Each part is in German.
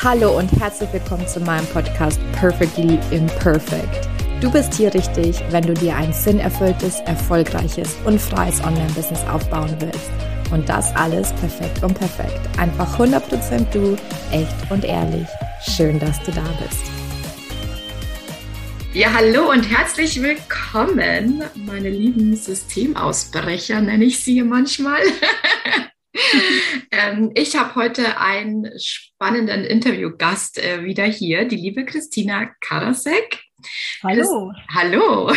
Hallo und herzlich willkommen zu meinem Podcast Perfectly Imperfect. Du bist hier richtig, wenn du dir ein sinnerfülltes, erfolgreiches und freies Online-Business aufbauen willst. Und das alles perfekt und perfekt. Einfach 100% du, echt und ehrlich. Schön, dass du da bist. Ja, hallo und herzlich willkommen, meine lieben Systemausbrecher, nenne ich sie manchmal. ähm, ich habe heute einen spannenden Interviewgast äh, wieder hier, die liebe Christina Karasek. Hallo. Christ Hallo.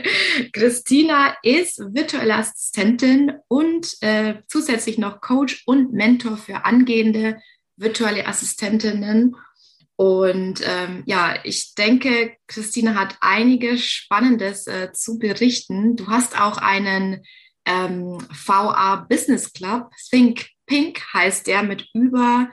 Christina ist virtuelle Assistentin und äh, zusätzlich noch Coach und Mentor für angehende virtuelle Assistentinnen. Und ähm, ja, ich denke, Christina hat einiges Spannendes äh, zu berichten. Du hast auch einen ähm, VA Business Club. Think Pink heißt der mit über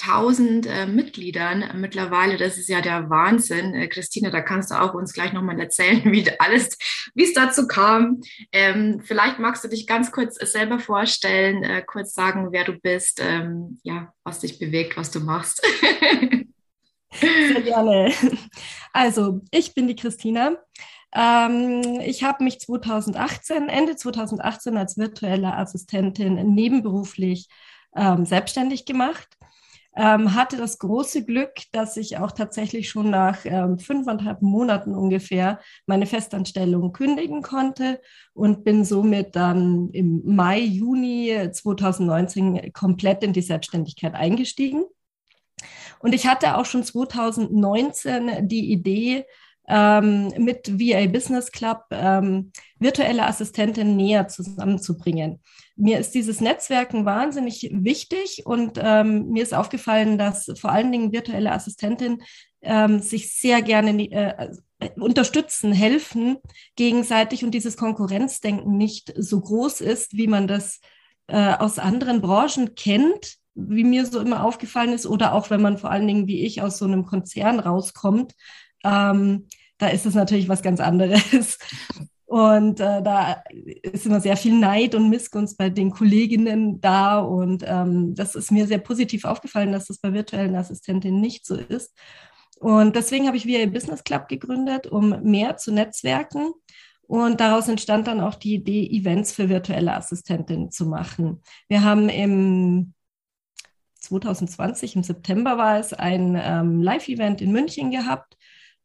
1000 äh, Mitgliedern mittlerweile. Das ist ja der Wahnsinn. Äh, Christine, da kannst du auch uns gleich nochmal erzählen, wie alles, wie es dazu kam. Ähm, vielleicht magst du dich ganz kurz selber vorstellen, äh, kurz sagen, wer du bist, ähm, ja, was dich bewegt, was du machst. Sehr gerne. Also, ich bin die Christina. Ähm, ich habe mich 2018, Ende 2018 als virtuelle Assistentin nebenberuflich ähm, selbstständig gemacht. Ähm, hatte das große Glück, dass ich auch tatsächlich schon nach ähm, fünfeinhalb Monaten ungefähr meine Festanstellung kündigen konnte und bin somit dann im Mai, Juni 2019 komplett in die Selbstständigkeit eingestiegen. Und ich hatte auch schon 2019 die Idee, ähm, mit VA Business Club ähm, virtuelle Assistenten näher zusammenzubringen. Mir ist dieses Netzwerken wahnsinnig wichtig und ähm, mir ist aufgefallen, dass vor allen Dingen virtuelle Assistentinnen ähm, sich sehr gerne äh, unterstützen, helfen gegenseitig und dieses Konkurrenzdenken nicht so groß ist, wie man das äh, aus anderen Branchen kennt, wie mir so immer aufgefallen ist, oder auch wenn man vor allen Dingen wie ich aus so einem Konzern rauskommt, ähm, da ist es natürlich was ganz anderes. Und äh, da ist immer sehr viel Neid und Missgunst bei den Kolleginnen da. Und ähm, das ist mir sehr positiv aufgefallen, dass das bei virtuellen Assistentinnen nicht so ist. Und deswegen habe ich VA Business Club gegründet, um mehr zu netzwerken. Und daraus entstand dann auch die Idee, Events für virtuelle Assistentinnen zu machen. Wir haben im 2020, im September war es, ein ähm, Live-Event in München gehabt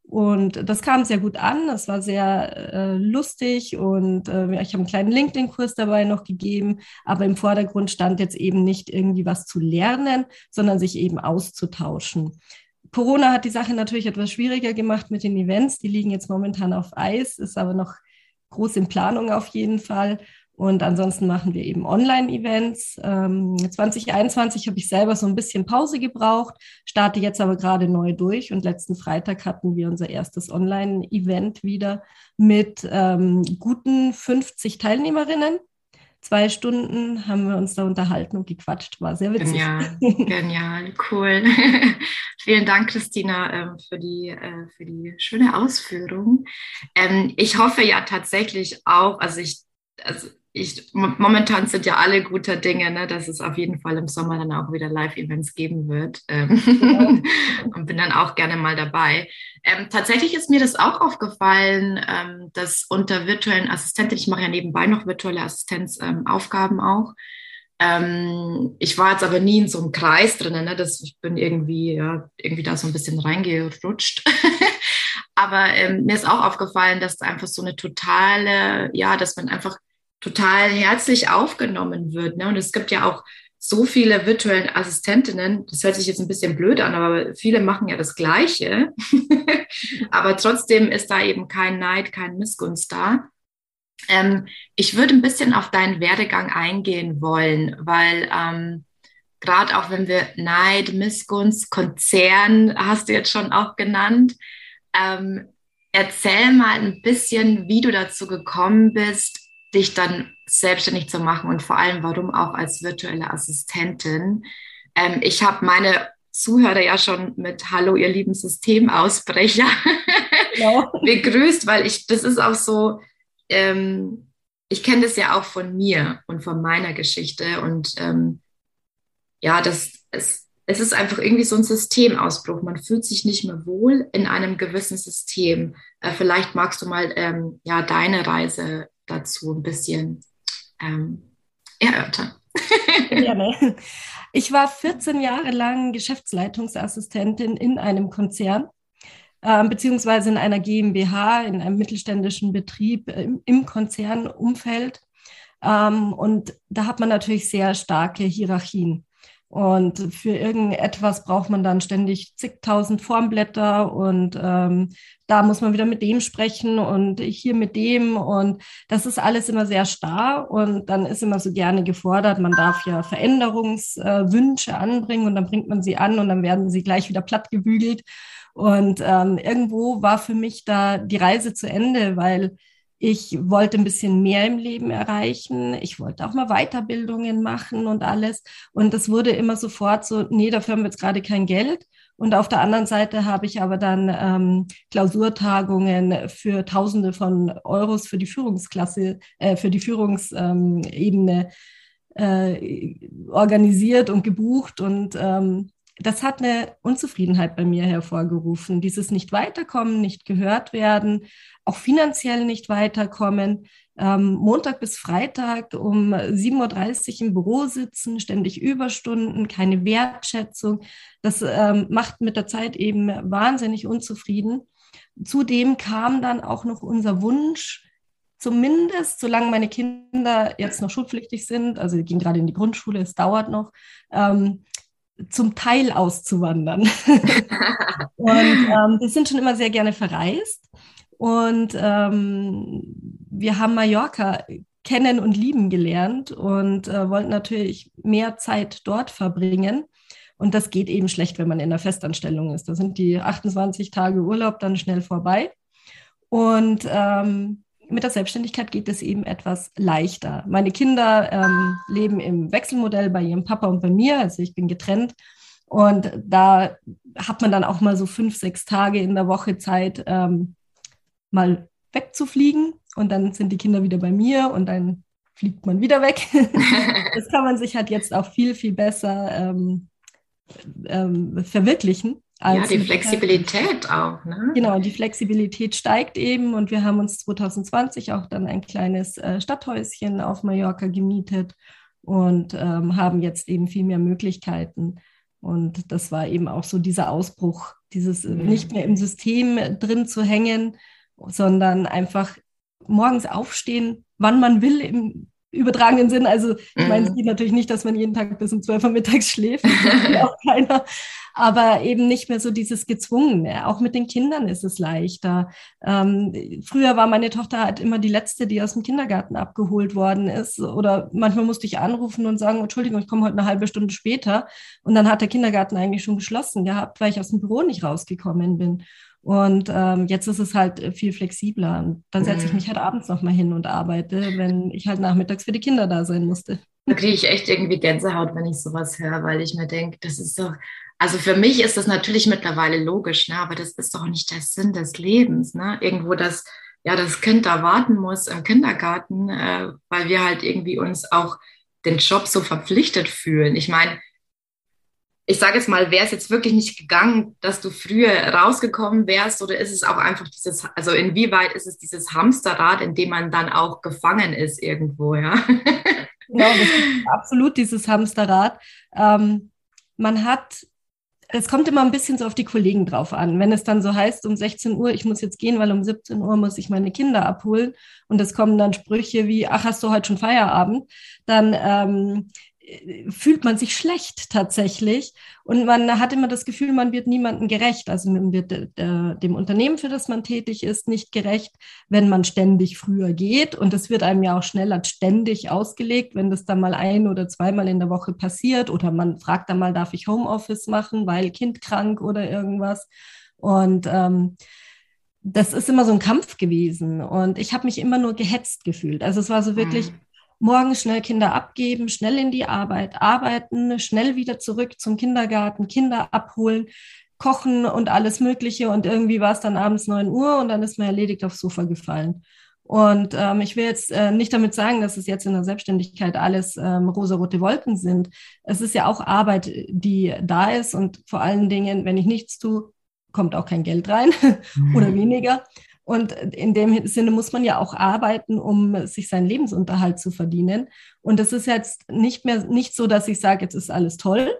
und das kam sehr gut an, das war sehr äh, lustig und äh, ich habe einen kleinen LinkedIn-Kurs dabei noch gegeben, aber im Vordergrund stand jetzt eben nicht irgendwie was zu lernen, sondern sich eben auszutauschen. Corona hat die Sache natürlich etwas schwieriger gemacht mit den Events, die liegen jetzt momentan auf Eis, ist aber noch groß in Planung auf jeden Fall. Und ansonsten machen wir eben Online-Events. Ähm, 2021 habe ich selber so ein bisschen Pause gebraucht, starte jetzt aber gerade neu durch. Und letzten Freitag hatten wir unser erstes Online-Event wieder mit ähm, guten 50 Teilnehmerinnen. Zwei Stunden haben wir uns da unterhalten und gequatscht. War sehr witzig. Genial, genial, cool. Vielen Dank, Christina, ähm, für die, äh, für die schöne Ausführung. Ähm, ich hoffe ja tatsächlich auch, also ich, also ich, momentan sind ja alle guter Dinge, ne, dass es auf jeden Fall im Sommer dann auch wieder Live-Events geben wird. Ähm, ja. und bin dann auch gerne mal dabei. Ähm, tatsächlich ist mir das auch aufgefallen, ähm, dass unter virtuellen Assistenten, ich mache ja nebenbei noch virtuelle Assistenzaufgaben ähm, auch. Ähm, ich war jetzt aber nie in so einem Kreis drin, ne, dass ich bin irgendwie, ja, irgendwie da so ein bisschen reingerutscht. aber ähm, mir ist auch aufgefallen, dass einfach so eine totale, ja, dass man einfach total herzlich aufgenommen wird. Ne? Und es gibt ja auch so viele virtuelle Assistentinnen, das hört sich jetzt ein bisschen blöd an, aber viele machen ja das Gleiche. aber trotzdem ist da eben kein Neid, kein Missgunst da. Ähm, ich würde ein bisschen auf deinen Werdegang eingehen wollen, weil ähm, gerade auch wenn wir Neid, Missgunst, Konzern hast du jetzt schon auch genannt, ähm, erzähl mal ein bisschen, wie du dazu gekommen bist, dich dann selbstständig zu machen und vor allem, warum auch als virtuelle Assistentin. Ähm, ich habe meine Zuhörer ja schon mit Hallo, ihr lieben Systemausbrecher genau. begrüßt, weil ich, das ist auch so, ähm, ich kenne das ja auch von mir und von meiner Geschichte und ähm, ja, das ist, es ist einfach irgendwie so ein Systemausbruch. Man fühlt sich nicht mehr wohl in einem gewissen System. Äh, vielleicht magst du mal ähm, ja deine Reise dazu ein bisschen ähm, erörtern. Gerne. Ich war 14 Jahre lang Geschäftsleitungsassistentin in einem Konzern, äh, beziehungsweise in einer GmbH, in einem mittelständischen Betrieb äh, im, im Konzernumfeld. Ähm, und da hat man natürlich sehr starke Hierarchien. Und für irgendetwas braucht man dann ständig zigtausend Formblätter und ähm, da muss man wieder mit dem sprechen und hier mit dem. Und das ist alles immer sehr starr und dann ist immer so gerne gefordert, man darf ja Veränderungswünsche äh, anbringen und dann bringt man sie an und dann werden sie gleich wieder platt gebügelt. Und ähm, irgendwo war für mich da die Reise zu Ende, weil ich wollte ein bisschen mehr im Leben erreichen. Ich wollte auch mal Weiterbildungen machen und alles. Und das wurde immer sofort so, nee, dafür haben wir jetzt gerade kein Geld. Und auf der anderen Seite habe ich aber dann ähm, Klausurtagungen für Tausende von Euros für die Führungsklasse, äh, für die Führungsebene äh, organisiert und gebucht. Und ähm, das hat eine Unzufriedenheit bei mir hervorgerufen. Dieses nicht weiterkommen, nicht gehört werden, auch finanziell nicht weiterkommen. Ähm, Montag bis Freitag um 7.30 Uhr im Büro sitzen, ständig Überstunden, keine Wertschätzung. Das ähm, macht mit der Zeit eben wahnsinnig unzufrieden. Zudem kam dann auch noch unser Wunsch, zumindest solange meine Kinder jetzt noch schulpflichtig sind, also die gehen gerade in die Grundschule, es dauert noch, ähm, zum Teil auszuwandern. und ähm, wir sind schon immer sehr gerne verreist. Und ähm, wir haben Mallorca kennen und lieben gelernt und äh, wollten natürlich mehr Zeit dort verbringen. Und das geht eben schlecht, wenn man in der Festanstellung ist. Da sind die 28 Tage Urlaub dann schnell vorbei. Und ähm, mit der Selbstständigkeit geht es eben etwas leichter. Meine Kinder ähm, leben im Wechselmodell bei ihrem Papa und bei mir, also ich bin getrennt. Und da hat man dann auch mal so fünf, sechs Tage in der Woche Zeit, ähm, mal wegzufliegen. Und dann sind die Kinder wieder bei mir und dann fliegt man wieder weg. das kann man sich halt jetzt auch viel, viel besser ähm, ähm, verwirklichen ja, die Flexibilität auch. Ne? Genau, die Flexibilität steigt eben und wir haben uns 2020 auch dann ein kleines äh, Stadthäuschen auf Mallorca gemietet und ähm, haben jetzt eben viel mehr Möglichkeiten. Und das war eben auch so dieser Ausbruch, dieses mhm. nicht mehr im System drin zu hängen, sondern einfach morgens aufstehen, wann man will, im übertragenen Sinn. Also ich meine, es mhm. geht natürlich nicht, dass man jeden Tag bis um 12 Uhr mittags schläft. Das auch keiner aber eben nicht mehr so dieses Gezwungene. Auch mit den Kindern ist es leichter. Ähm, früher war meine Tochter halt immer die Letzte, die aus dem Kindergarten abgeholt worden ist. Oder manchmal musste ich anrufen und sagen, Entschuldigung, ich komme heute eine halbe Stunde später. Und dann hat der Kindergarten eigentlich schon geschlossen gehabt, weil ich aus dem Büro nicht rausgekommen bin. Und ähm, jetzt ist es halt viel flexibler. Und dann setze ich mhm. mich halt abends nochmal hin und arbeite, wenn ich halt nachmittags für die Kinder da sein musste. Da kriege ich echt irgendwie Gänsehaut, wenn ich sowas höre, weil ich mir denke, das ist doch, also für mich ist das natürlich mittlerweile logisch, ne? aber das ist doch nicht der Sinn des Lebens. Ne? Irgendwo, dass ja das Kind da warten muss im Kindergarten, äh, weil wir halt irgendwie uns auch den Job so verpflichtet fühlen. Ich meine, ich sage jetzt mal, wäre es jetzt wirklich nicht gegangen, dass du früher rausgekommen wärst oder ist es auch einfach dieses, also inwieweit ist es dieses Hamsterrad, in dem man dann auch gefangen ist irgendwo, ja? Genau, das ist absolut dieses Hamsterrad. Ähm, man hat es kommt immer ein bisschen so auf die Kollegen drauf an. Wenn es dann so heißt, um 16 Uhr, ich muss jetzt gehen, weil um 17 Uhr muss ich meine Kinder abholen und es kommen dann Sprüche wie, ach, hast du heute schon Feierabend, dann ähm, fühlt man sich schlecht tatsächlich. Und man hat immer das Gefühl, man wird niemandem gerecht. Also man wird äh, dem Unternehmen, für das man tätig ist, nicht gerecht, wenn man ständig früher geht. Und das wird einem ja auch schnell als ständig ausgelegt, wenn das dann mal ein oder zweimal in der Woche passiert. Oder man fragt dann mal, darf ich Homeoffice machen, weil Kind krank oder irgendwas? Und ähm, das ist immer so ein Kampf gewesen. Und ich habe mich immer nur gehetzt gefühlt. Also es war so wirklich, mhm morgens schnell Kinder abgeben, schnell in die Arbeit, arbeiten, schnell wieder zurück zum Kindergarten, Kinder abholen, kochen und alles Mögliche. Und irgendwie war es dann abends 9 Uhr und dann ist man erledigt aufs Sofa gefallen. Und ähm, ich will jetzt äh, nicht damit sagen, dass es jetzt in der Selbstständigkeit alles ähm, rosarote Wolken sind. Es ist ja auch Arbeit, die da ist und vor allen Dingen, wenn ich nichts tue, kommt auch kein Geld rein mhm. oder weniger. Und in dem Sinne muss man ja auch arbeiten, um sich seinen Lebensunterhalt zu verdienen. Und es ist jetzt nicht mehr nicht so, dass ich sage, jetzt ist alles toll,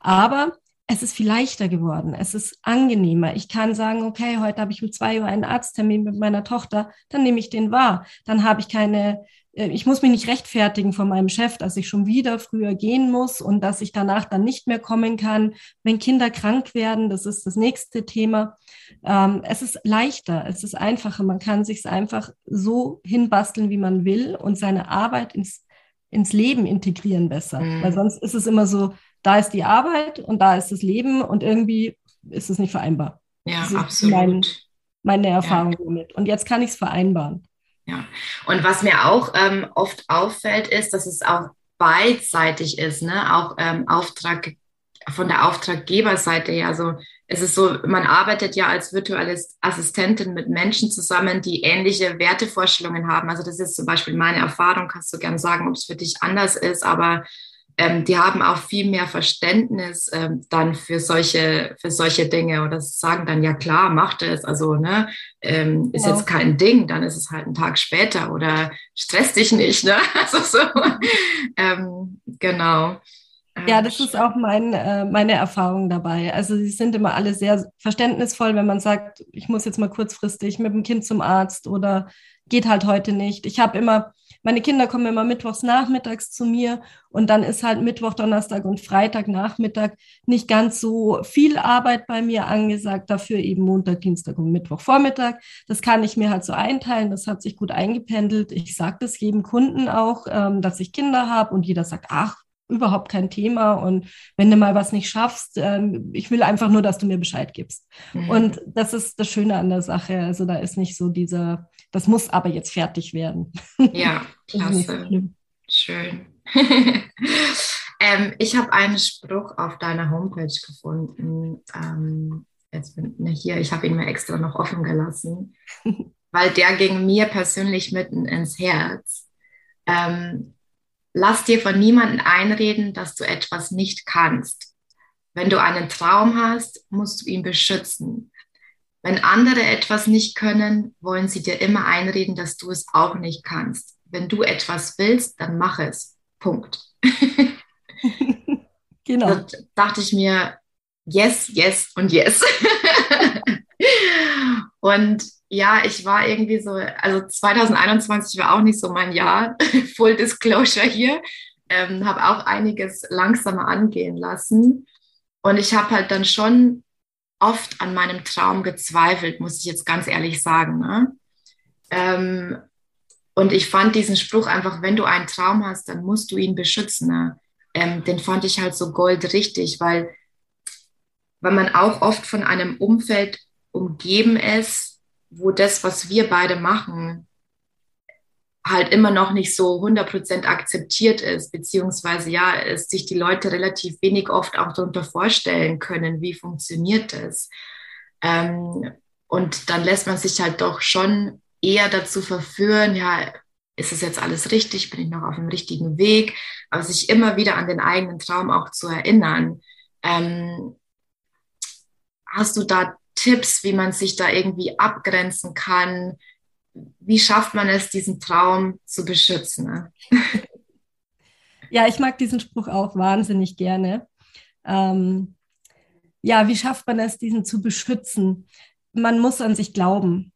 aber es ist viel leichter geworden. Es ist angenehmer. Ich kann sagen, okay, heute habe ich um zwei Uhr einen Arzttermin mit meiner Tochter, dann nehme ich den wahr. Dann habe ich keine, äh, ich muss mich nicht rechtfertigen von meinem Chef, dass ich schon wieder früher gehen muss und dass ich danach dann nicht mehr kommen kann. Wenn Kinder krank werden, das ist das nächste Thema. Ähm, es ist leichter, es ist einfacher. Man kann sich einfach so hinbasteln, wie man will und seine Arbeit ins, ins Leben integrieren besser. Mhm. Weil sonst ist es immer so, da ist die Arbeit und da ist das Leben und irgendwie ist es nicht vereinbar. Ja, absolut. Mein, meine Erfahrung ja. damit. Und jetzt kann ich es vereinbaren. Ja, und was mir auch ähm, oft auffällt, ist, dass es auch beidseitig ist, ne? auch ähm, Auftrag von der Auftraggeberseite her. Also es ist so, man arbeitet ja als virtuelle Assistentin mit Menschen zusammen, die ähnliche Wertevorstellungen haben. Also das ist zum Beispiel meine Erfahrung, kannst du gern sagen, ob es für dich anders ist, aber ähm, die haben auch viel mehr Verständnis ähm, dann für solche, für solche Dinge oder sagen dann, ja klar, macht es, also ne, ähm, ist ja. jetzt kein Ding, dann ist es halt ein Tag später oder stress dich nicht, ne? Also so, ähm, genau. Ja, das ist auch mein, äh, meine Erfahrung dabei. Also sie sind immer alle sehr verständnisvoll, wenn man sagt, ich muss jetzt mal kurzfristig mit dem Kind zum Arzt oder geht halt heute nicht. Ich habe immer meine Kinder kommen immer mittwochs nachmittags zu mir und dann ist halt Mittwoch, Donnerstag und Freitag Nachmittag nicht ganz so viel Arbeit bei mir angesagt, dafür eben Montag, Dienstag und Mittwoch Vormittag. Das kann ich mir halt so einteilen, das hat sich gut eingependelt. Ich sage das jedem Kunden auch, ähm, dass ich Kinder habe und jeder sagt, ach, überhaupt kein Thema. Und wenn du mal was nicht schaffst, ähm, ich will einfach nur, dass du mir Bescheid gibst. Mhm. Und das ist das Schöne an der Sache. Also da ist nicht so dieser, das muss aber jetzt fertig werden. Ja, klasse. Schön. ähm, ich habe einen Spruch auf deiner Homepage gefunden. Ähm, jetzt bin ich hier, ich habe ihn mir extra noch offen gelassen, weil der ging mir persönlich mitten ins Herz. Ähm, Lass dir von niemandem einreden, dass du etwas nicht kannst. Wenn du einen Traum hast, musst du ihn beschützen. Wenn andere etwas nicht können, wollen sie dir immer einreden, dass du es auch nicht kannst. Wenn du etwas willst, dann mach es. Punkt. genau. Da dachte ich mir, yes, yes und yes. und ja, ich war irgendwie so, also 2021 war auch nicht so mein Jahr, Full Disclosure hier, ähm, habe auch einiges langsamer angehen lassen. Und ich habe halt dann schon oft an meinem Traum gezweifelt, muss ich jetzt ganz ehrlich sagen. Ne? Ähm, und ich fand diesen Spruch einfach, wenn du einen Traum hast, dann musst du ihn beschützen. Ne? Ähm, den fand ich halt so goldrichtig, weil, weil man auch oft von einem Umfeld umgeben ist, wo das, was wir beide machen, halt immer noch nicht so 100% akzeptiert ist, beziehungsweise ja, es sich die Leute relativ wenig oft auch darunter vorstellen können, wie funktioniert das. Ähm, und dann lässt man sich halt doch schon eher dazu verführen, ja, ist es jetzt alles richtig, bin ich noch auf dem richtigen Weg, aber sich immer wieder an den eigenen Traum auch zu erinnern. Ähm, hast du da Tipps, wie man sich da irgendwie abgrenzen kann? Wie schafft man es, diesen Traum zu beschützen? Ne? Ja, ich mag diesen Spruch auch wahnsinnig gerne. Ähm, ja, wie schafft man es, diesen zu beschützen? Man muss an sich glauben.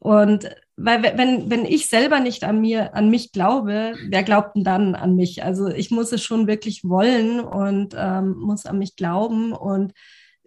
Und weil wenn, wenn ich selber nicht an mir, an mich glaube, wer glaubt denn dann an mich? Also ich muss es schon wirklich wollen und ähm, muss an mich glauben und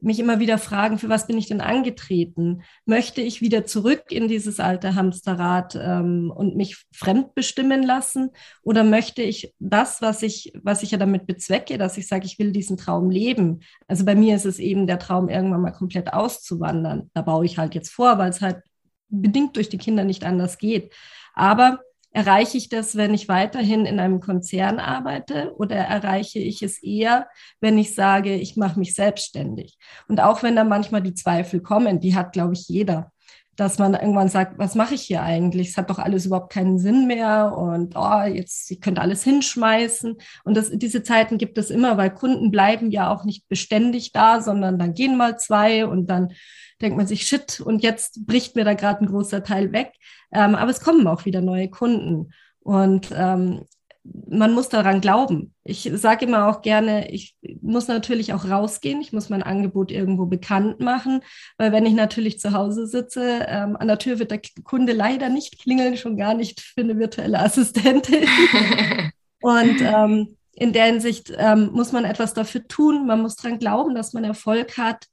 mich immer wieder fragen, für was bin ich denn angetreten? Möchte ich wieder zurück in dieses alte Hamsterrad ähm, und mich fremd bestimmen lassen? Oder möchte ich das, was ich, was ich ja damit bezwecke, dass ich sage, ich will diesen Traum leben? Also bei mir ist es eben der Traum, irgendwann mal komplett auszuwandern. Da baue ich halt jetzt vor, weil es halt bedingt durch die Kinder nicht anders geht. Aber Erreiche ich das, wenn ich weiterhin in einem Konzern arbeite oder erreiche ich es eher, wenn ich sage, ich mache mich selbstständig? Und auch wenn da manchmal die Zweifel kommen, die hat, glaube ich, jeder. dass man irgendwann sagt, was mache ich hier eigentlich? Es hat doch alles überhaupt keinen Sinn mehr und oh, jetzt ich könnte alles hinschmeißen. Und das, diese Zeiten gibt es immer, weil Kunden bleiben ja auch nicht beständig da, sondern dann gehen mal zwei und dann denkt man sich, shit, und jetzt bricht mir da gerade ein großer Teil weg. Ähm, aber es kommen auch wieder neue Kunden. Und ähm, man muss daran glauben. Ich sage immer auch gerne, ich muss natürlich auch rausgehen, ich muss mein Angebot irgendwo bekannt machen, weil wenn ich natürlich zu Hause sitze, ähm, an der Tür wird der Kunde leider nicht klingeln, schon gar nicht für eine virtuelle Assistentin. Und ähm, in der Hinsicht ähm, muss man etwas dafür tun, man muss daran glauben, dass man Erfolg hat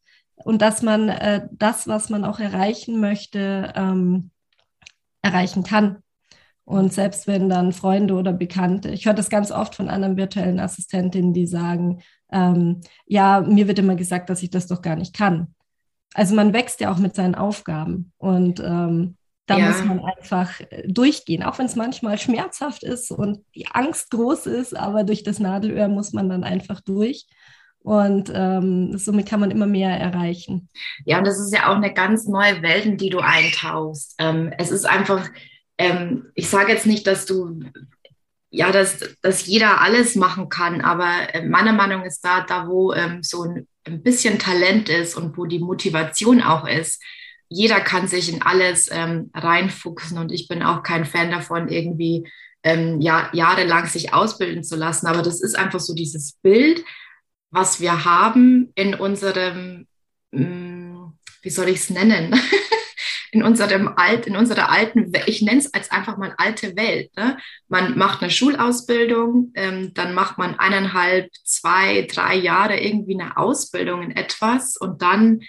und dass man äh, das, was man auch erreichen möchte, ähm, erreichen kann. Und selbst wenn dann Freunde oder Bekannte, ich höre das ganz oft von anderen virtuellen Assistentinnen, die sagen, ähm, ja, mir wird immer gesagt, dass ich das doch gar nicht kann. Also man wächst ja auch mit seinen Aufgaben und ähm, da ja. muss man einfach äh, durchgehen, auch wenn es manchmal schmerzhaft ist und die Angst groß ist, aber durch das Nadelöhr muss man dann einfach durch. Und ähm, somit kann man immer mehr erreichen. Ja, und das ist ja auch eine ganz neue Welt, in die du eintauchst. Ähm, es ist einfach, ähm, ich sage jetzt nicht, dass du, ja, dass, dass jeder alles machen kann, aber äh, meiner Meinung ist da, da wo ähm, so ein, ein, bisschen Talent ist und wo die Motivation auch ist, jeder kann sich in alles ähm, reinfuchsen und ich bin auch kein Fan davon, irgendwie ähm, ja, jahrelang sich ausbilden zu lassen, aber das ist einfach so dieses Bild, was wir haben in unserem, mm, wie soll ich es nennen? in unserem alt, in unserer alten, ich nenne es als einfach mal alte Welt. Ne? Man macht eine Schulausbildung, ähm, dann macht man eineinhalb, zwei, drei Jahre irgendwie eine Ausbildung in etwas und dann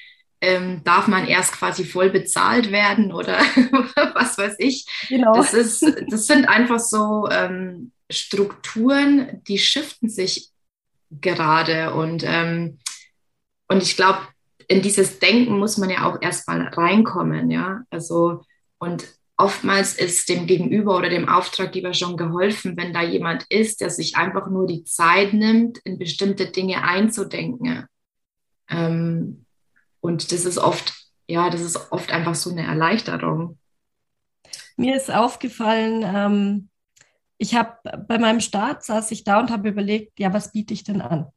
ähm, darf man erst quasi voll bezahlt werden oder was weiß ich. Genau. Das, ist, das sind einfach so ähm, Strukturen, die shiften sich gerade und, ähm, und ich glaube, in dieses Denken muss man ja auch erstmal reinkommen, ja. Also, und oftmals ist dem Gegenüber oder dem Auftraggeber schon geholfen, wenn da jemand ist, der sich einfach nur die Zeit nimmt, in bestimmte Dinge einzudenken. Ähm, und das ist oft, ja, das ist oft einfach so eine Erleichterung. Mir ist aufgefallen, ähm, ich habe bei meinem Start saß ich da und habe überlegt, ja, was biete ich denn an?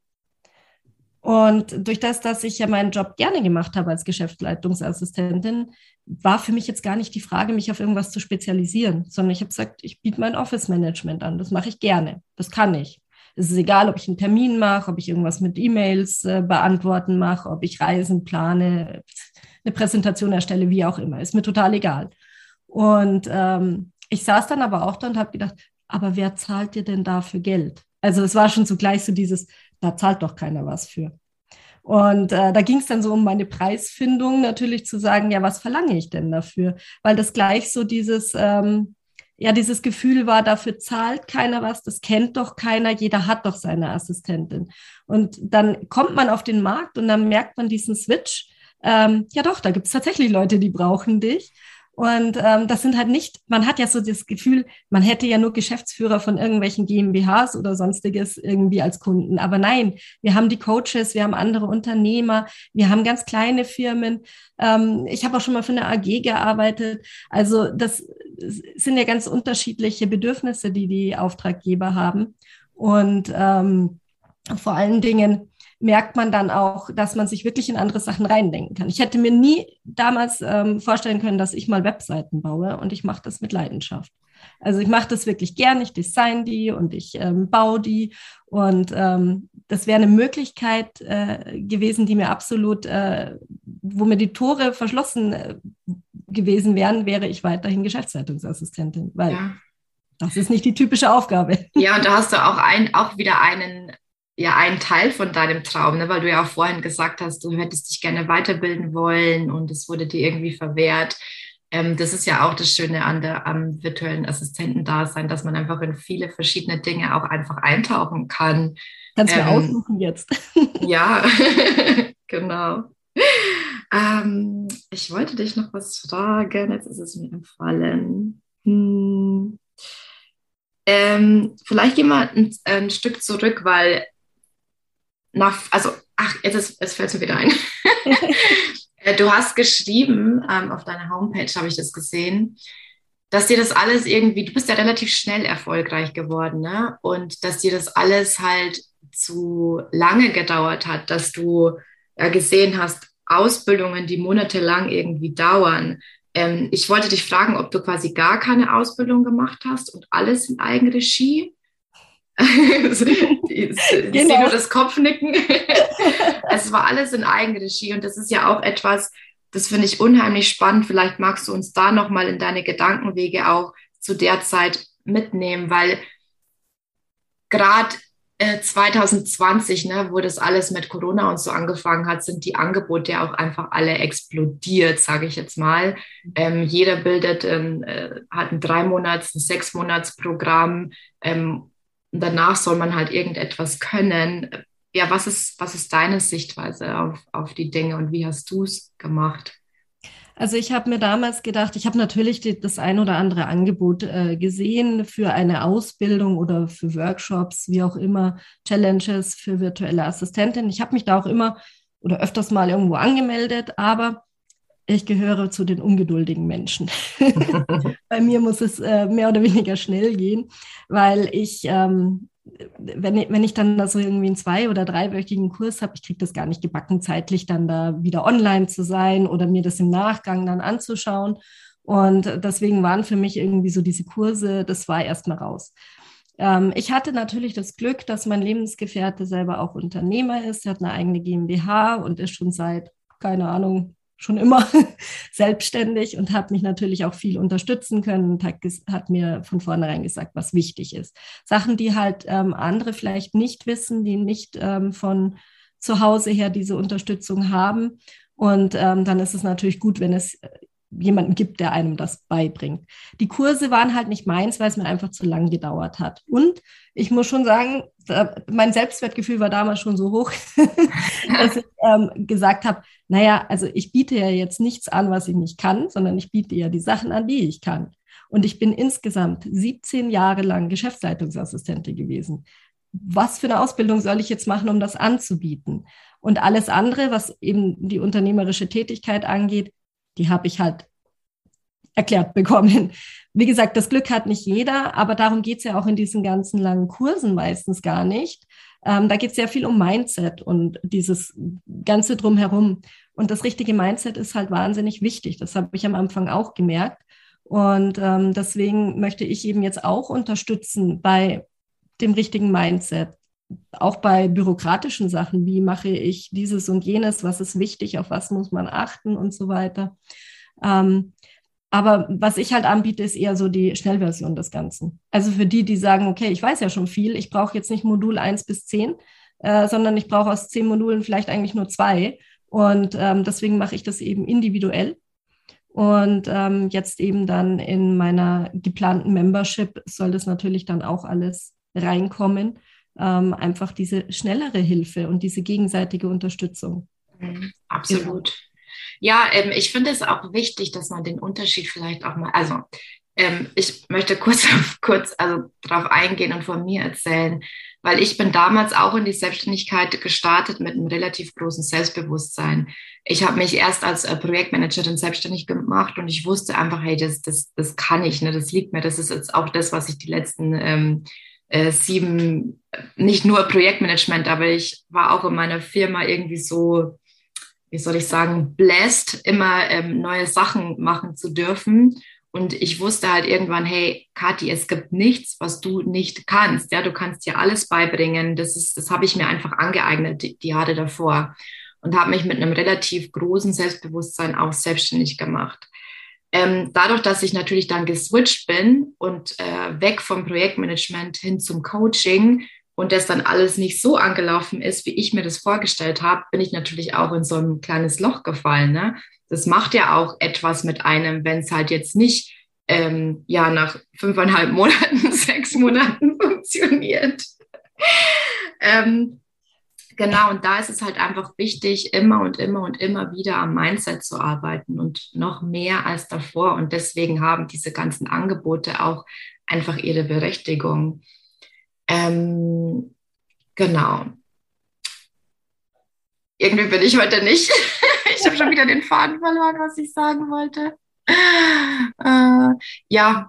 Und durch das, dass ich ja meinen Job gerne gemacht habe als Geschäftsleitungsassistentin, war für mich jetzt gar nicht die Frage, mich auf irgendwas zu spezialisieren, sondern ich habe gesagt, ich biete mein Office Management an. Das mache ich gerne. Das kann ich. Es ist egal, ob ich einen Termin mache, ob ich irgendwas mit E-Mails äh, beantworten mache, ob ich Reisen plane, eine Präsentation erstelle, wie auch immer. Ist mir total egal. Und ähm, ich saß dann aber auch da und habe gedacht, aber wer zahlt dir denn dafür Geld? Also es war schon so gleich so dieses, da zahlt doch keiner was für. Und äh, da ging es dann so um meine Preisfindung, natürlich zu sagen, ja, was verlange ich denn dafür? Weil das gleich so dieses, ähm, ja, dieses Gefühl war, dafür zahlt keiner was, das kennt doch keiner, jeder hat doch seine Assistentin. Und dann kommt man auf den Markt und dann merkt man diesen Switch. Ähm, ja doch, da gibt es tatsächlich Leute, die brauchen dich. Und ähm, das sind halt nicht, man hat ja so das Gefühl, man hätte ja nur Geschäftsführer von irgendwelchen GmbHs oder sonstiges irgendwie als Kunden. Aber nein, wir haben die Coaches, wir haben andere Unternehmer, wir haben ganz kleine Firmen. Ähm, ich habe auch schon mal für eine AG gearbeitet. Also das sind ja ganz unterschiedliche Bedürfnisse, die die Auftraggeber haben. Und ähm, vor allen Dingen, merkt man dann auch, dass man sich wirklich in andere Sachen reindenken kann. Ich hätte mir nie damals ähm, vorstellen können, dass ich mal Webseiten baue und ich mache das mit Leidenschaft. Also ich mache das wirklich gern, ich design die und ich ähm, baue die und ähm, das wäre eine Möglichkeit äh, gewesen, die mir absolut, äh, wo mir die Tore verschlossen äh, gewesen wären, wäre ich weiterhin Geschäftsleitungsassistentin, weil ja. das ist nicht die typische Aufgabe. Ja, und da hast du auch, ein, auch wieder einen ja ein Teil von deinem Traum, ne? weil du ja auch vorhin gesagt hast, du hättest dich gerne weiterbilden wollen und es wurde dir irgendwie verwehrt. Ähm, das ist ja auch das Schöne an der, am virtuellen Assistentendasein, dass man einfach in viele verschiedene Dinge auch einfach eintauchen kann. Kannst du ähm, aussuchen jetzt. ja, genau. Ähm, ich wollte dich noch was fragen, jetzt ist es mir entfallen. Hm. Ähm, vielleicht gehen wir ein, ein, Stück zurück, weil nach, also ach, jetzt, jetzt fällt es mir wieder ein. Äh, du hast geschrieben, ähm, auf deiner Homepage habe ich das gesehen, dass dir das alles irgendwie, du bist ja relativ schnell erfolgreich geworden, ne? Und dass dir das alles halt zu lange gedauert hat, dass du ja gesehen hast, Ausbildungen, die monatelang irgendwie dauern. Ähm, ich wollte dich fragen, ob du quasi gar keine Ausbildung gemacht hast und alles in Eigenregie ich genau. sehe nur das Kopfnicken. es war alles in Eigenregie und das ist ja auch etwas, das finde ich unheimlich spannend. Vielleicht magst du uns da nochmal in deine Gedankenwege auch zu der Zeit mitnehmen, weil gerade äh, 2020, ne, wo das alles mit Corona und so angefangen hat, sind die Angebote auch einfach alle explodiert, sage ich jetzt mal. Ähm, jeder bildet, ähm, äh, hat ein drei Monats, ein sechs Monats Programm. Ähm, und danach soll man halt irgendetwas können. Ja, was ist, was ist deine Sichtweise auf, auf die Dinge und wie hast du es gemacht? Also ich habe mir damals gedacht, ich habe natürlich die, das ein oder andere Angebot äh, gesehen für eine Ausbildung oder für Workshops, wie auch immer, Challenges für virtuelle Assistentin. Ich habe mich da auch immer oder öfters mal irgendwo angemeldet, aber ich gehöre zu den ungeduldigen Menschen. Bei mir muss es äh, mehr oder weniger schnell gehen, weil ich, ähm, wenn, ich, wenn ich dann da so irgendwie einen zwei- oder dreiwöchigen Kurs habe, ich kriege das gar nicht gebacken, zeitlich dann da wieder online zu sein oder mir das im Nachgang dann anzuschauen. Und deswegen waren für mich irgendwie so diese Kurse, das war erstmal raus. Ähm, ich hatte natürlich das Glück, dass mein Lebensgefährte selber auch Unternehmer ist. Er hat eine eigene GmbH und ist schon seit, keine Ahnung, schon immer selbstständig und habe mich natürlich auch viel unterstützen können und hat, hat, mir von vornherein gesagt, was wichtig ist. Sachen, die halt ähm, andere vielleicht nicht wissen, die nicht ähm, von zu Hause her diese Unterstützung haben. Und ähm, dann ist es natürlich gut, wenn es äh, jemanden gibt, der einem das beibringt. Die Kurse waren halt nicht meins, weil es mir einfach zu lang gedauert hat. Und ich muss schon sagen, mein Selbstwertgefühl war damals schon so hoch, dass ich ähm, gesagt habe, naja, also ich biete ja jetzt nichts an, was ich nicht kann, sondern ich biete ja die Sachen an, die ich kann. Und ich bin insgesamt 17 Jahre lang Geschäftsleitungsassistentin gewesen. Was für eine Ausbildung soll ich jetzt machen, um das anzubieten? Und alles andere, was eben die unternehmerische Tätigkeit angeht, die habe ich halt erklärt bekommen. Wie gesagt, das Glück hat nicht jeder, aber darum geht es ja auch in diesen ganzen langen Kursen meistens gar nicht. Ähm, da geht es sehr viel um Mindset und dieses Ganze drumherum. Und das richtige Mindset ist halt wahnsinnig wichtig. Das habe ich am Anfang auch gemerkt. Und ähm, deswegen möchte ich eben jetzt auch unterstützen bei dem richtigen Mindset. Auch bei bürokratischen Sachen, wie mache ich dieses und jenes, was ist wichtig, auf was muss man achten und so weiter. Ähm, aber was ich halt anbiete, ist eher so die Schnellversion des Ganzen. Also für die, die sagen, okay, ich weiß ja schon viel, ich brauche jetzt nicht Modul 1 bis 10, äh, sondern ich brauche aus zehn Modulen vielleicht eigentlich nur zwei. Und ähm, deswegen mache ich das eben individuell. Und ähm, jetzt eben dann in meiner geplanten Membership soll das natürlich dann auch alles reinkommen. Ähm, einfach diese schnellere Hilfe und diese gegenseitige Unterstützung. Mhm, absolut. Genau. Ja, ähm, ich finde es auch wichtig, dass man den Unterschied vielleicht auch mal, also ähm, ich möchte kurz, kurz also darauf eingehen und von mir erzählen, weil ich bin damals auch in die Selbstständigkeit gestartet mit einem relativ großen Selbstbewusstsein. Ich habe mich erst als äh, Projektmanagerin selbstständig gemacht und ich wusste einfach, hey, das, das, das kann ich, ne, das liegt mir, das ist jetzt auch das, was ich die letzten ähm, äh, sieben, nicht nur Projektmanagement, aber ich war auch in meiner Firma irgendwie so wie soll ich sagen, bläst, immer ähm, neue Sachen machen zu dürfen. Und ich wusste halt irgendwann, hey, Kathi, es gibt nichts, was du nicht kannst. Ja, du kannst dir alles beibringen. Das ist, das habe ich mir einfach angeeignet, die, die Jahre davor. Und habe mich mit einem relativ großen Selbstbewusstsein auch selbstständig gemacht. Ähm, dadurch, dass ich natürlich dann geswitcht bin und äh, weg vom Projektmanagement hin zum Coaching, und das dann alles nicht so angelaufen ist, wie ich mir das vorgestellt habe, bin ich natürlich auch in so ein kleines Loch gefallen. Ne? Das macht ja auch etwas mit einem, wenn es halt jetzt nicht ähm, ja nach fünfeinhalb Monaten, sechs Monaten funktioniert. ähm, genau, und da ist es halt einfach wichtig, immer und immer und immer wieder am Mindset zu arbeiten und noch mehr als davor. Und deswegen haben diese ganzen Angebote auch einfach ihre Berechtigung. Ähm, genau. irgendwie bin ich heute nicht. ich habe schon wieder den Faden verloren, was ich sagen wollte. Äh, ja,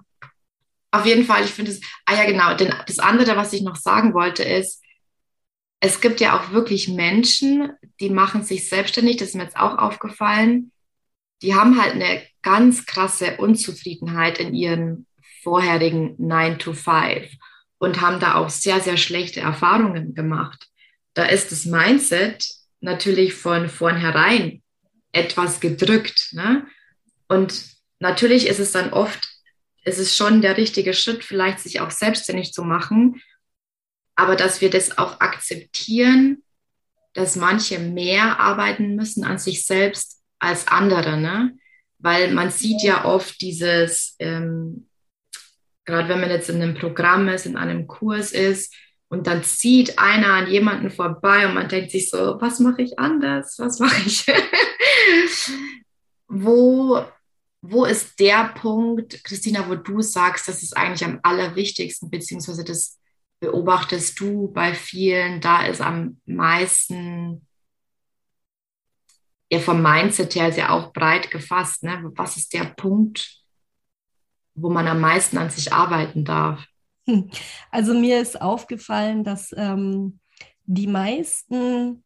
auf jeden Fall, ich finde es, ah ja, genau, denn das andere, was ich noch sagen wollte, ist, es gibt ja auch wirklich Menschen, die machen sich selbstständig, das ist mir jetzt auch aufgefallen, die haben halt eine ganz krasse Unzufriedenheit in ihren vorherigen 9 to 5 und haben da auch sehr, sehr schlechte Erfahrungen gemacht. Da ist das Mindset natürlich von vornherein etwas gedrückt. Ne? Und natürlich ist es dann oft es ist schon der richtige Schritt, vielleicht sich auch selbstständig zu machen, aber dass wir das auch akzeptieren, dass manche mehr arbeiten müssen an sich selbst als andere, ne? Weil man sieht ja oft dieses, ähm, gerade wenn man jetzt in einem Programm ist, in einem Kurs ist, und dann zieht einer an jemanden vorbei und man denkt sich so, was mache ich anders? Was mache ich? Wo wo ist der Punkt, Christina, wo du sagst, das ist eigentlich am allerwichtigsten, beziehungsweise das beobachtest du bei vielen, da ist am meisten, ja vom Mindset her sehr auch breit gefasst, ne? was ist der Punkt, wo man am meisten an sich arbeiten darf? Also mir ist aufgefallen, dass ähm, die meisten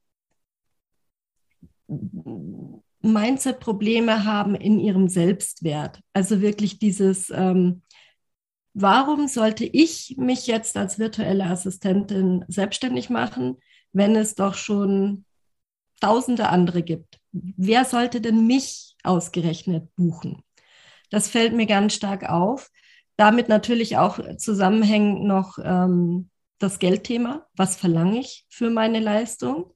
Mindset-Probleme haben in ihrem Selbstwert. Also wirklich dieses, ähm, warum sollte ich mich jetzt als virtuelle Assistentin selbstständig machen, wenn es doch schon tausende andere gibt? Wer sollte denn mich ausgerechnet buchen? Das fällt mir ganz stark auf. Damit natürlich auch zusammenhängt noch ähm, das Geldthema. Was verlange ich für meine Leistung?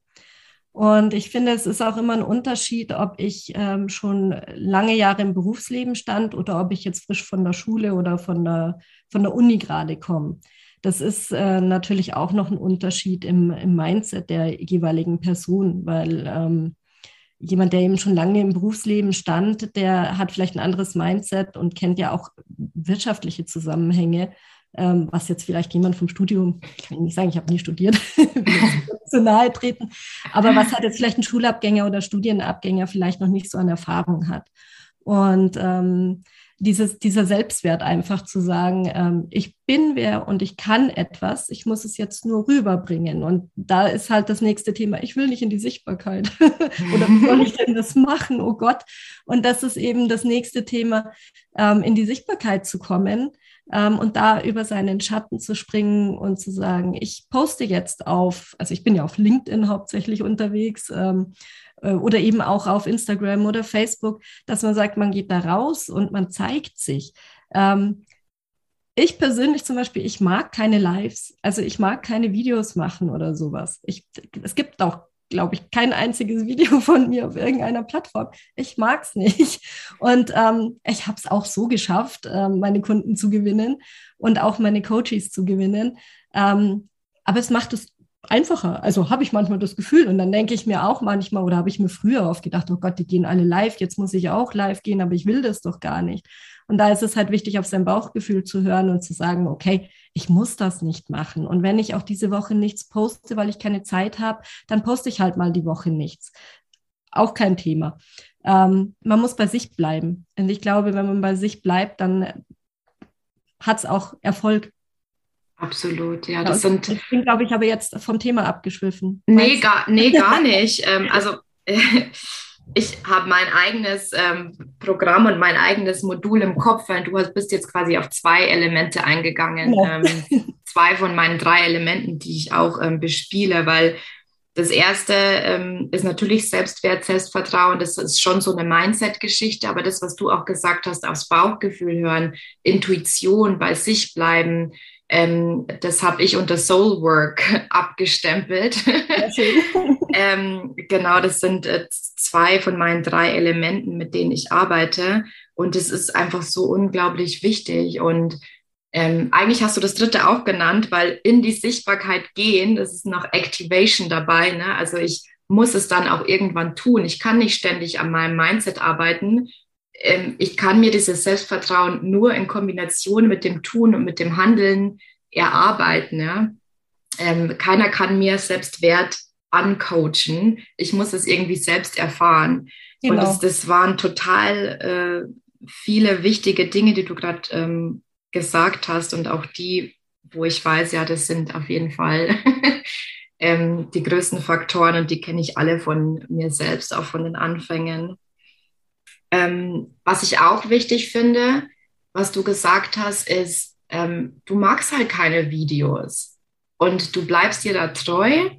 Und ich finde, es ist auch immer ein Unterschied, ob ich ähm, schon lange Jahre im Berufsleben stand oder ob ich jetzt frisch von der Schule oder von der, von der Uni gerade komme. Das ist äh, natürlich auch noch ein Unterschied im, im Mindset der jeweiligen Person, weil ähm, jemand, der eben schon lange im Berufsleben stand, der hat vielleicht ein anderes Mindset und kennt ja auch wirtschaftliche Zusammenhänge ähm, was jetzt vielleicht jemand vom Studium, ich kann nicht sagen, ich habe nie studiert, zu nahe treten, aber was hat jetzt vielleicht ein Schulabgänger oder Studienabgänger vielleicht noch nicht so an Erfahrung hat. Und ähm, dieses, dieser Selbstwert einfach zu sagen, ähm, ich bin wer und ich kann etwas, ich muss es jetzt nur rüberbringen. Und da ist halt das nächste Thema, ich will nicht in die Sichtbarkeit. Oder wie soll ich denn das machen? Oh Gott. Und das ist eben das nächste Thema, ähm, in die Sichtbarkeit zu kommen ähm, und da über seinen Schatten zu springen und zu sagen, ich poste jetzt auf, also ich bin ja auf LinkedIn hauptsächlich unterwegs ähm, äh, oder eben auch auf Instagram oder Facebook, dass man sagt, man geht da raus und man zeigt sich. Ähm, ich persönlich zum Beispiel, ich mag keine Lives, also ich mag keine Videos machen oder sowas. Ich, es gibt auch glaube ich, kein einziges Video von mir auf irgendeiner Plattform. Ich mag es nicht. Und ähm, ich habe es auch so geschafft, äh, meine Kunden zu gewinnen und auch meine Coaches zu gewinnen. Ähm, aber es macht es einfacher. Also habe ich manchmal das Gefühl und dann denke ich mir auch manchmal oder habe ich mir früher oft gedacht, oh Gott, die gehen alle live, jetzt muss ich auch live gehen, aber ich will das doch gar nicht. Und da ist es halt wichtig, auf sein Bauchgefühl zu hören und zu sagen, okay, ich muss das nicht machen. Und wenn ich auch diese Woche nichts poste, weil ich keine Zeit habe, dann poste ich halt mal die Woche nichts. Auch kein Thema. Ähm, man muss bei sich bleiben. Und ich glaube, wenn man bei sich bleibt, dann hat es auch Erfolg. Absolut, ja. Das ja, sind. Ich bin, glaube ich, aber jetzt vom Thema abgeschwiffen. Nee, gar, nee, gar nicht. ähm, also ich habe mein eigenes ähm, Programm und mein eigenes Modul im Kopf, weil du bist jetzt quasi auf zwei Elemente eingegangen. Ja. Ähm, zwei von meinen drei Elementen, die ich auch ähm, bespiele, weil das erste ähm, ist natürlich Selbstwert, Selbstvertrauen. Das ist schon so eine Mindset-Geschichte, aber das, was du auch gesagt hast, aufs Bauchgefühl hören, Intuition, bei sich bleiben, ähm, das habe ich unter Soul Work abgestempelt. ähm, genau, das sind äh, zwei von meinen drei Elementen, mit denen ich arbeite. Und es ist einfach so unglaublich wichtig. Und ähm, eigentlich hast du das dritte auch genannt, weil in die Sichtbarkeit gehen, das ist noch Activation dabei. Ne? Also ich muss es dann auch irgendwann tun. Ich kann nicht ständig an meinem Mindset arbeiten. Ähm, ich kann mir dieses Selbstvertrauen nur in Kombination mit dem Tun und mit dem Handeln erarbeiten. Ja? Ähm, keiner kann mir Selbstwert ancoachen. Ich muss es irgendwie selbst erfahren. Genau. Und das, das waren total äh, viele wichtige Dinge, die du gerade ähm, gesagt hast und auch die, wo ich weiß, ja, das sind auf jeden Fall ähm, die größten Faktoren und die kenne ich alle von mir selbst, auch von den Anfängen. Ähm, was ich auch wichtig finde, was du gesagt hast, ist, ähm, du magst halt keine Videos und du bleibst dir da treu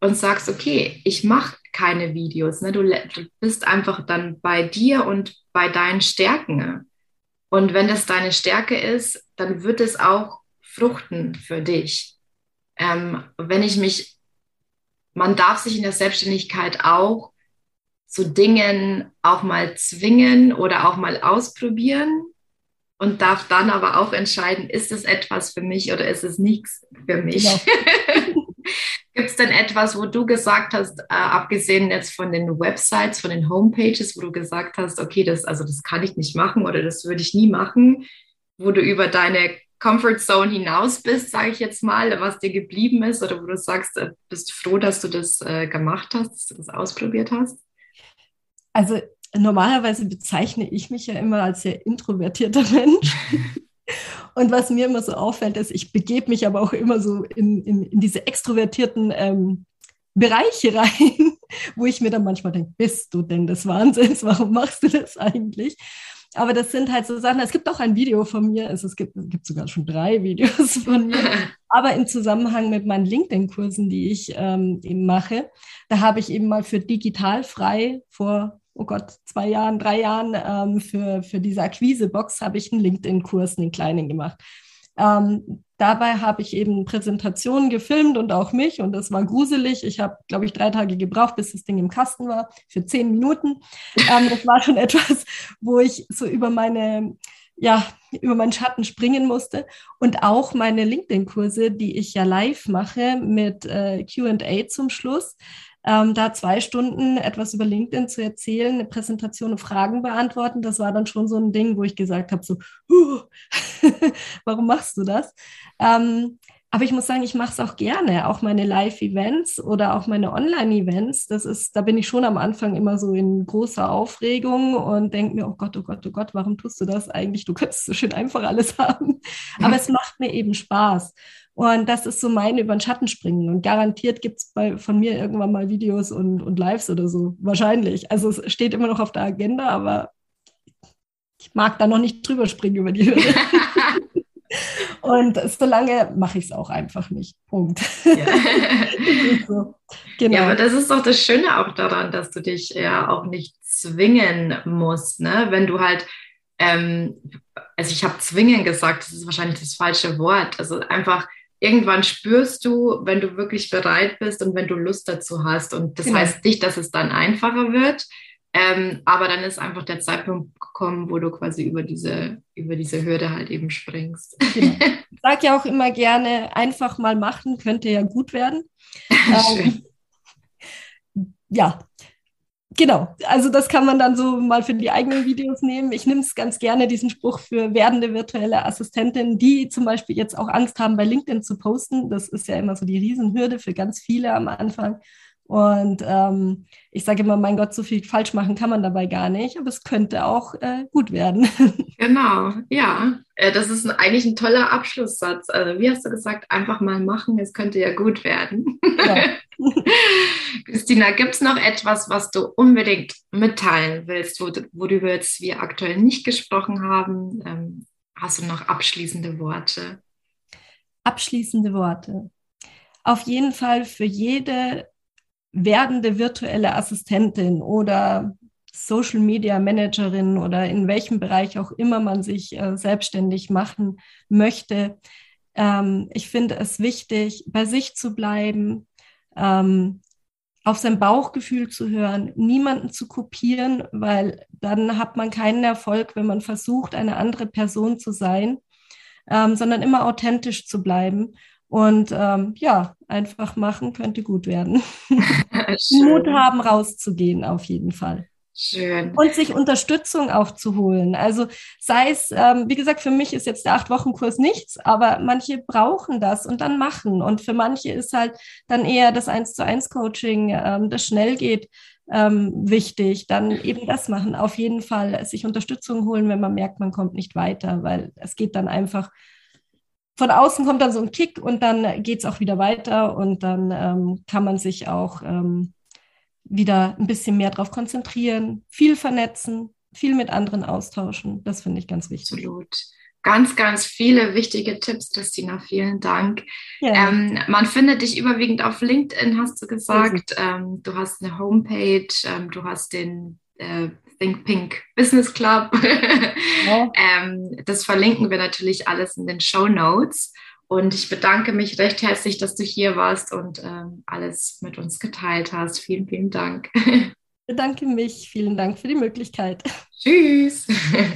und sagst, okay, ich mache keine Videos. Ne? Du, du bist einfach dann bei dir und bei deinen Stärken. Und wenn das deine Stärke ist, dann wird es auch fruchten für dich. Ähm, wenn ich mich, man darf sich in der Selbstständigkeit auch zu Dingen auch mal zwingen oder auch mal ausprobieren und darf dann aber auch entscheiden, ist es etwas für mich oder ist es nichts für mich. Genau. Gibt es denn etwas, wo du gesagt hast, äh, abgesehen jetzt von den Websites, von den Homepages, wo du gesagt hast, okay, das, also das kann ich nicht machen oder das würde ich nie machen, wo du über deine Comfort Zone hinaus bist, sage ich jetzt mal, was dir geblieben ist oder wo du sagst, äh, bist froh, dass du das äh, gemacht hast, dass du das ausprobiert hast? Also normalerweise bezeichne ich mich ja immer als sehr introvertierter Mensch. Und was mir immer so auffällt, ist, ich begebe mich aber auch immer so in, in, in diese extrovertierten ähm, Bereiche rein, wo ich mir dann manchmal denke, bist du denn des Wahnsinns? Warum machst du das eigentlich? Aber das sind halt so Sachen, es gibt auch ein Video von mir, also es gibt, es gibt sogar schon drei Videos von mir, aber im Zusammenhang mit meinen LinkedIn-Kursen, die ich ähm, eben mache, da habe ich eben mal für digital frei vor oh Gott, zwei Jahren, drei Jahren ähm, für, für diese Akquise-Box habe ich einen LinkedIn-Kurs, einen kleinen gemacht. Ähm, dabei habe ich eben Präsentationen gefilmt und auch mich und das war gruselig. Ich habe, glaube ich, drei Tage gebraucht, bis das Ding im Kasten war, für zehn Minuten. Ähm, das war schon etwas, wo ich so über meine ja, über meinen Schatten springen musste. Und auch meine LinkedIn-Kurse, die ich ja live mache mit äh, QA zum Schluss, ähm, da zwei Stunden etwas über LinkedIn zu erzählen, eine Präsentation und Fragen beantworten, das war dann schon so ein Ding, wo ich gesagt habe, so, warum machst du das? Ähm, aber ich muss sagen, ich mache es auch gerne, auch meine Live-Events oder auch meine Online-Events. Das ist, da bin ich schon am Anfang immer so in großer Aufregung und denke mir, oh Gott, oh Gott, oh Gott, warum tust du das eigentlich? Du könntest so schön einfach alles haben. Aber es macht mir eben Spaß. Und das ist so mein über den Schatten springen. Und garantiert gibt es von mir irgendwann mal Videos und, und Lives oder so. Wahrscheinlich. Also es steht immer noch auf der Agenda, aber ich mag da noch nicht drüber springen über die Hürde. und solange mache ich es auch einfach nicht. Punkt. Ja. so. genau. ja, aber das ist doch das Schöne auch daran, dass du dich ja auch nicht zwingen musst. Ne? Wenn du halt ähm, also ich habe zwingen gesagt, das ist wahrscheinlich das falsche Wort. Also einfach irgendwann spürst du, wenn du wirklich bereit bist und wenn du Lust dazu hast. Und das genau. heißt nicht, dass es dann einfacher wird, ähm, aber dann ist einfach der Zeitpunkt gekommen, wo du quasi über diese, über diese Hürde halt eben springst. Genau. Ich sage ja auch immer gerne, einfach mal machen könnte ja gut werden. ähm, ja, Genau, also das kann man dann so mal für die eigenen Videos nehmen. Ich nehme es ganz gerne, diesen Spruch für werdende virtuelle Assistentinnen, die zum Beispiel jetzt auch Angst haben, bei LinkedIn zu posten. Das ist ja immer so die Riesenhürde für ganz viele am Anfang. Und ähm, ich sage immer, mein Gott, so viel falsch machen kann man dabei gar nicht, aber es könnte auch äh, gut werden. Genau, ja. Äh, das ist eigentlich ein toller Abschlusssatz. Also, wie hast du gesagt, einfach mal machen, es könnte ja gut werden. Ja. Christina, gibt es noch etwas, was du unbedingt mitteilen willst, worüber jetzt wir aktuell nicht gesprochen haben? Ähm, hast du noch abschließende Worte? Abschließende Worte. Auf jeden Fall für jede werdende virtuelle Assistentin oder Social Media Managerin oder in welchem Bereich auch immer man sich äh, selbstständig machen möchte. Ähm, ich finde es wichtig, bei sich zu bleiben, ähm, auf sein Bauchgefühl zu hören, niemanden zu kopieren, weil dann hat man keinen Erfolg, wenn man versucht, eine andere Person zu sein, ähm, sondern immer authentisch zu bleiben. Und ähm, ja, einfach machen könnte gut werden. Mut haben, rauszugehen, auf jeden Fall. Schön. Und sich Unterstützung auch zu holen. Also sei es, ähm, wie gesagt, für mich ist jetzt der Acht-Wochen-Kurs nichts, aber manche brauchen das und dann machen. Und für manche ist halt dann eher das Eins zu eins Coaching, ähm, das schnell geht, ähm, wichtig. Dann eben das machen. Auf jeden Fall sich Unterstützung holen, wenn man merkt, man kommt nicht weiter, weil es geht dann einfach von außen kommt dann so ein Kick und dann geht es auch wieder weiter und dann ähm, kann man sich auch ähm, wieder ein bisschen mehr darauf konzentrieren, viel vernetzen, viel mit anderen austauschen. Das finde ich ganz wichtig. Absolut. Ganz, ganz viele wichtige Tipps, Christina. Vielen Dank. Ja. Ähm, man findet dich überwiegend auf LinkedIn, hast du gesagt. Ähm, du hast eine Homepage, ähm, du hast den äh, Think Pink Business Club. Ja. Ähm, das verlinken wir natürlich alles in den Show Notes. Und ich bedanke mich recht herzlich, dass du hier warst und ähm, alles mit uns geteilt hast. Vielen, vielen Dank. Ich bedanke mich. Vielen Dank für die Möglichkeit. Tschüss.